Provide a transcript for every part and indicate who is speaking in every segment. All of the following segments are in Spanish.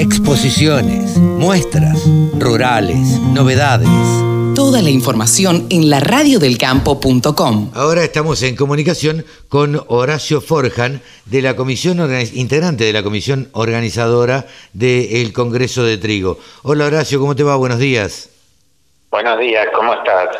Speaker 1: Exposiciones, muestras, rurales, novedades.
Speaker 2: Toda la información en la radiodelcampo.com.
Speaker 1: Ahora estamos en comunicación con Horacio Forjan, de la comisión integrante de la comisión organizadora del Congreso de Trigo. Hola Horacio, ¿cómo te va? Buenos días.
Speaker 3: Buenos días, ¿cómo estás?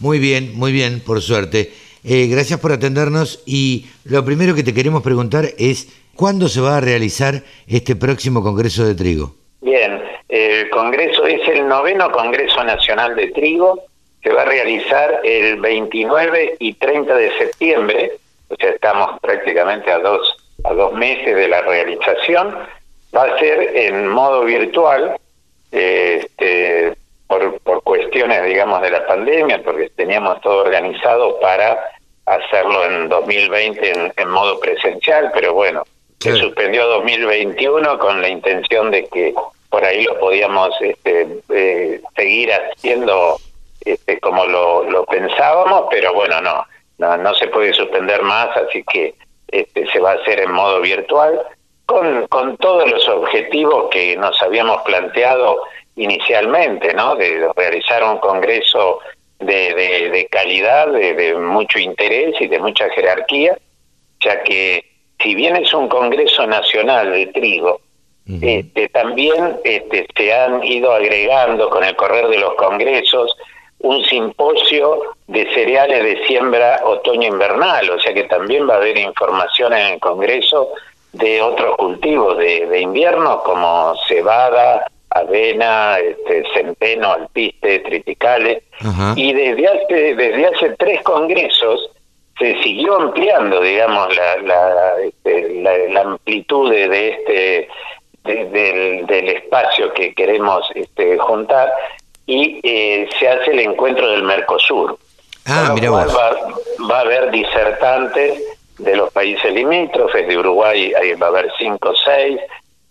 Speaker 1: Muy bien, muy bien, por suerte. Eh, gracias por atendernos y lo primero que te queremos preguntar es ¿cuándo se va a realizar este próximo Congreso de Trigo?
Speaker 3: Bien, el Congreso es el noveno Congreso Nacional de Trigo, se va a realizar el 29 y 30 de septiembre, o sea, estamos prácticamente a dos, a dos meses de la realización, va a ser en modo virtual, este, por, por cuestiones, digamos, de la pandemia, porque teníamos todo organizado para hacerlo en 2020 en, modo presencial, pero bueno, se suspendió 2021 con la intención de que por ahí lo podíamos este, eh, seguir haciendo este, como lo, lo pensábamos, pero bueno, no, no, no se puede suspender más, así que este, se va a hacer en modo virtual con, con todos los objetivos que nos habíamos planteado inicialmente, ¿no? De realizar un congreso de, de, calidad, de, mucho interés y de mucha jerarquía, ya que si bien es un Congreso Nacional de Trigo, este, también este, se han ido agregando con el correr de los congresos un simposio de cereales de siembra otoño-invernal, o sea que también va a haber información en el Congreso de otros cultivos de, de invierno como cebada, avena, este, centeno, alpiste, triticales, y desde hace, desde hace tres congresos se siguió ampliando, digamos, la, la, este, la, amplitud de, este del, del, espacio que queremos este, juntar y eh, se hace el encuentro del Mercosur.
Speaker 1: Ah, mira
Speaker 3: va, va, a haber disertantes de los países limítrofes, de Uruguay ahí va a haber cinco o seis,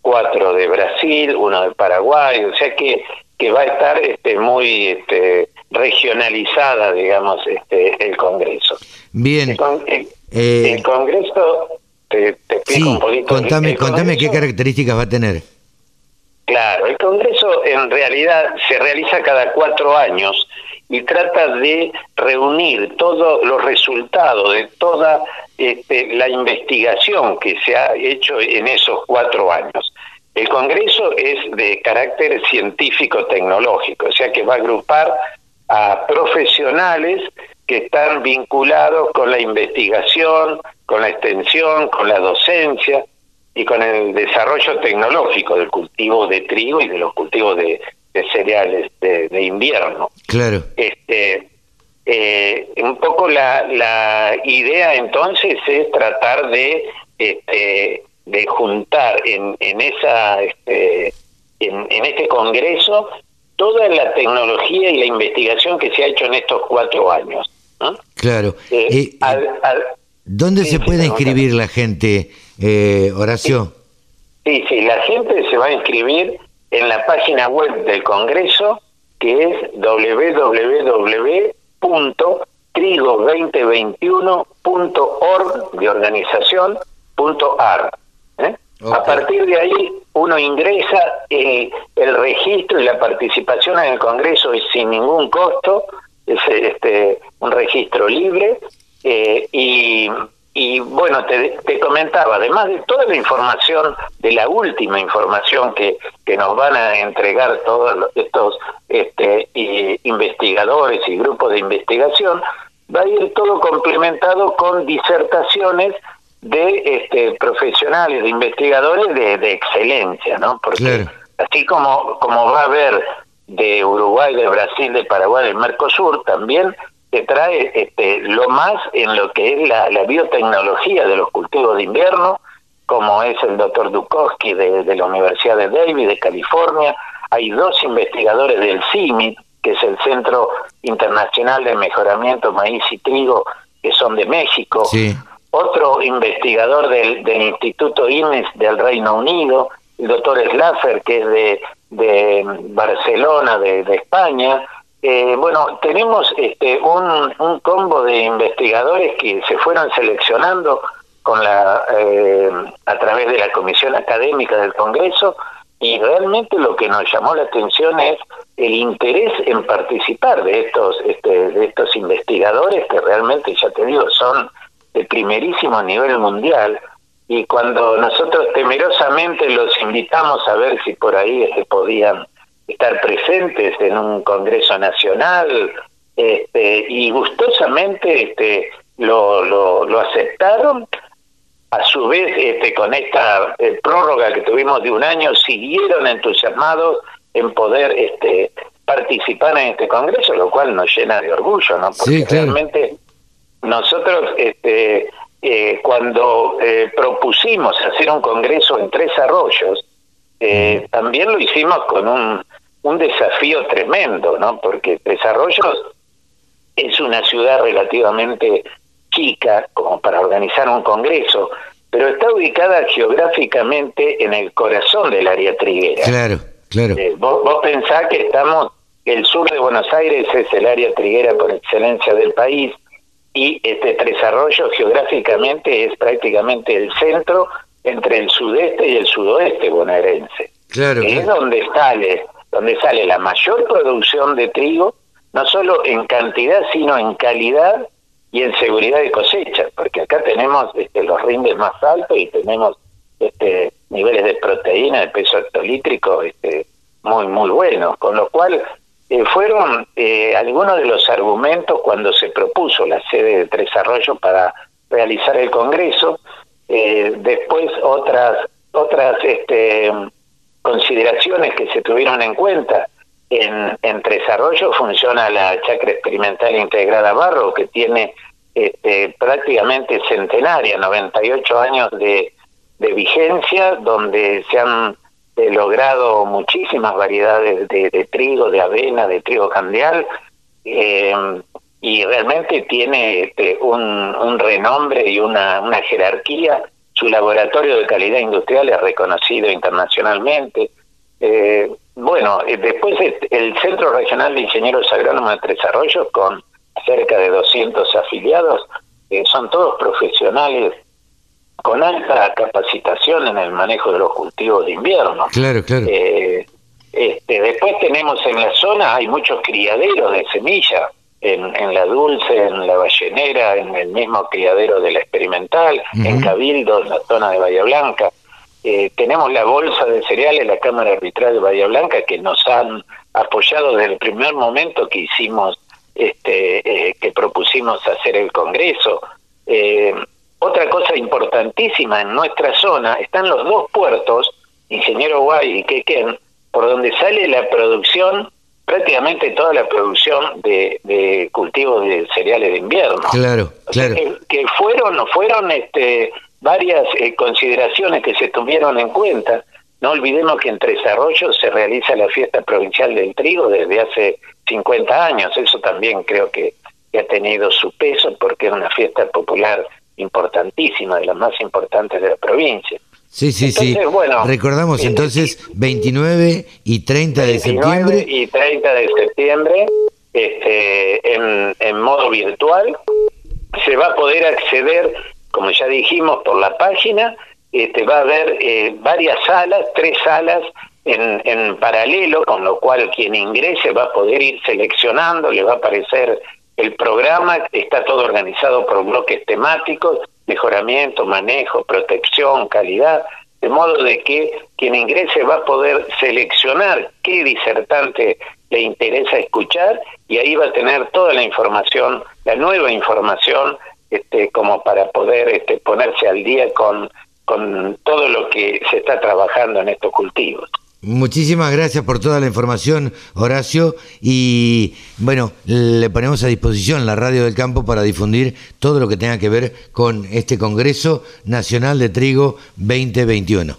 Speaker 3: cuatro de Brasil, uno de Paraguay, o sea que, que va a estar este, muy este, regionalizada, digamos, este, el Congreso.
Speaker 1: Bien.
Speaker 3: El, eh, Congreso, te, explico un poquito.
Speaker 1: Contame, contame qué características va a tener.
Speaker 3: Claro, el Congreso en realidad se realiza cada cuatro años y trata de reunir todos los resultados de toda este, la investigación que se ha hecho en esos cuatro años. El Congreso es de carácter científico-tecnológico, o sea que va a agrupar a profesionales que están vinculados con la investigación, con la extensión, con la docencia y con el desarrollo tecnológico del cultivo de trigo y de los cultivos de, cereales de, invierno.
Speaker 1: Claro.
Speaker 3: Este, eh, un poco la, la idea entonces es tratar de este, de juntar en, en esa este, en, este congreso toda la tecnología y la investigación que se ha hecho en estos cuatro años.
Speaker 1: Claro. Eh, eh, ¿Dónde se puede inscribir la gente, eh, Horacio?
Speaker 3: Sí, sí, la gente se va a inscribir en la página web del Congreso, que es www.trigo2021.org de organización.ar. ¿eh? A partir de ahí uno ingresa, eh, el registro y la participación en el Congreso es sin ningún costo, es este un registro libre eh, y, y, bueno, te, te, comentaba, además de toda la información, de la última información que, que nos van a entregar todos estos este, investigadores y grupos de investigación, va a ir todo complementado con disertaciones de este, profesionales, de investigadores de, excelencia, ¿no? Porque así como, como va a haber de Uruguay, de Brasil, de Paraguay, del Mercosur, también se trae este, lo más en lo que es la, biotecnología de los cultivos de invierno, como es el doctor Dukowski de, de, la Universidad de Davis, de California. Hay dos investigadores del CIMIT, que es el Centro Internacional de Mejoramiento Maíz y Trigo, que son de México.
Speaker 1: Sí
Speaker 3: otro investigador del, del Instituto INES del Reino Unido, el doctor Slaffer, que es de, de Barcelona, de, España. Eh, bueno, tenemos este, un, un combo de investigadores que se fueron seleccionando con la, eh, a través de la Comisión Académica del Congreso y realmente lo que nos llamó la atención es el interés en participar de estos este, de estos investigadores que realmente ya te digo son de primerísimo nivel mundial y cuando nosotros temerosamente los invitamos a ver si por ahí este, podían estar presentes en un congreso nacional este, y gustosamente este, lo, lo, lo aceptaron a su vez este, con esta eh, prórroga que tuvimos de un año siguieron entusiasmados en poder este, participar en este congreso, lo cual nos llena de orgullo, ¿no? Porque realmente nosotros este, eh, cuando eh, propusimos hacer un congreso en Tres Arroyos, eh, también lo hicimos con un, un desafío tremendo, ¿no? Porque Tres Arroyos es una ciudad relativamente chica como para organizar un congreso, pero está ubicada geográficamente en el corazón del área triguera.
Speaker 1: Claro, claro.
Speaker 3: Eh, vos, vos, pensás que estamos, el sur de Buenos Aires es el área triguera por excelencia del país y este Tres Arroyos geográficamente es prácticamente el centro entre el sudeste y el sudoeste bonaerense.
Speaker 1: Claro,
Speaker 3: es donde sale, donde sale la mayor producción de trigo, no solo en cantidad, sino en calidad y en seguridad de cosecha, porque acá tenemos este, los rindes más altos y tenemos este, niveles de proteína, de peso hectolítrico este, muy, muy buenos, con lo cual eh, fueron eh, algunos de los argumentos cuando se propuso la sede de Tres Arroyos para realizar el Congreso, eh, después otras, otras este, consideraciones que se tuvieron en cuenta, en, en Tres Arroyos funciona la chacra experimental integrada Barro, que tiene este, prácticamente centenaria, 98 años de, de vigencia, donde se han eh, logrado muchísimas variedades de, trigo, de avena, de trigo candial, eh, y realmente tiene este, un, renombre y una, jerarquía. Su laboratorio de calidad industrial es reconocido internacionalmente. Eh, bueno, eh, después el Centro Regional de Ingenieros Agrónomos de Tres con cerca de 200 afiliados, eh, son todos profesionales con alta capacitación en el manejo de los cultivos de invierno.
Speaker 1: Claro, claro.
Speaker 3: Eh, este, después tenemos en la zona, hay muchos criaderos de semilla, en, en la Dulce, en la Ballenera, en el mismo criadero de la Experimental, en Cabildo, en la zona de Bahía Blanca. Eh, tenemos la bolsa de cereales, la Cámara Arbitral de Bahía Blanca, que nos han apoyado desde el primer momento que hicimos, este, eh, que propusimos hacer el Congreso. Eh, otra cosa importantísima en nuestra zona están los dos puertos, Ingeniero Guay y Quequén, por donde sale la producción, prácticamente toda la producción de, de cultivos de cereales de invierno.
Speaker 1: Claro, claro.
Speaker 3: que, que, fueron, fueron este, varias eh, consideraciones que se tuvieron en cuenta. No olvidemos que en Tres Arroyos se realiza la fiesta provincial del trigo desde hace 50 años. Eso también creo que, que ha tenido su peso porque es una fiesta popular importantísima, de las más importantes de la provincia.
Speaker 1: Sí, sí, entonces, sí. Bueno, Recordamos entonces 29 y 30 de septiembre.
Speaker 3: Y 30 de septiembre este, en, en modo virtual. Se va a poder acceder como ya dijimos, por la página, este, va a haber eh, varias salas, tres salas en, en paralelo, con lo cual quien ingrese va a poder ir seleccionando, le va a aparecer el programa, está todo organizado por bloques temáticos, mejoramiento, manejo, protección, calidad, de modo de que quien ingrese va a poder seleccionar qué disertante le interesa escuchar y ahí va a tener toda la información, la nueva información este, como para poder este, ponerse al día con, con todo lo que se está trabajando en estos cultivos.
Speaker 1: Muchísimas gracias por toda la información, Horacio. Y bueno, le ponemos a disposición la Radio del Campo para difundir todo lo que tenga que ver con este Congreso Nacional de Trigo 2021.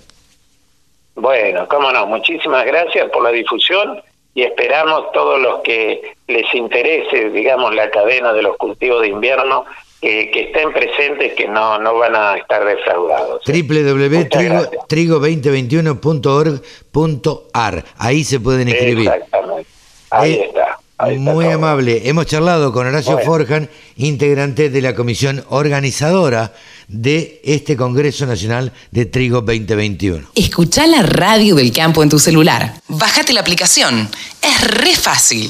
Speaker 3: Bueno, cómo no, muchísimas gracias por la difusión y esperamos todos los que les interese, digamos, la cadena de los cultivos de invierno, que, que, estén presentes, que no, no van a estar defraudados.
Speaker 1: www.trigo2021.org.ar Ahí se pueden inscribir.
Speaker 3: Exactamente. Ahí
Speaker 1: eh,
Speaker 3: está.
Speaker 1: Muy amable. Hemos charlado con Horacio Forjan, integrante de la comisión organizadora de este Congreso Nacional de Trigo 2021.
Speaker 2: Escucha la radio del campo en tu celular. Bájate la aplicación. Es re fácil.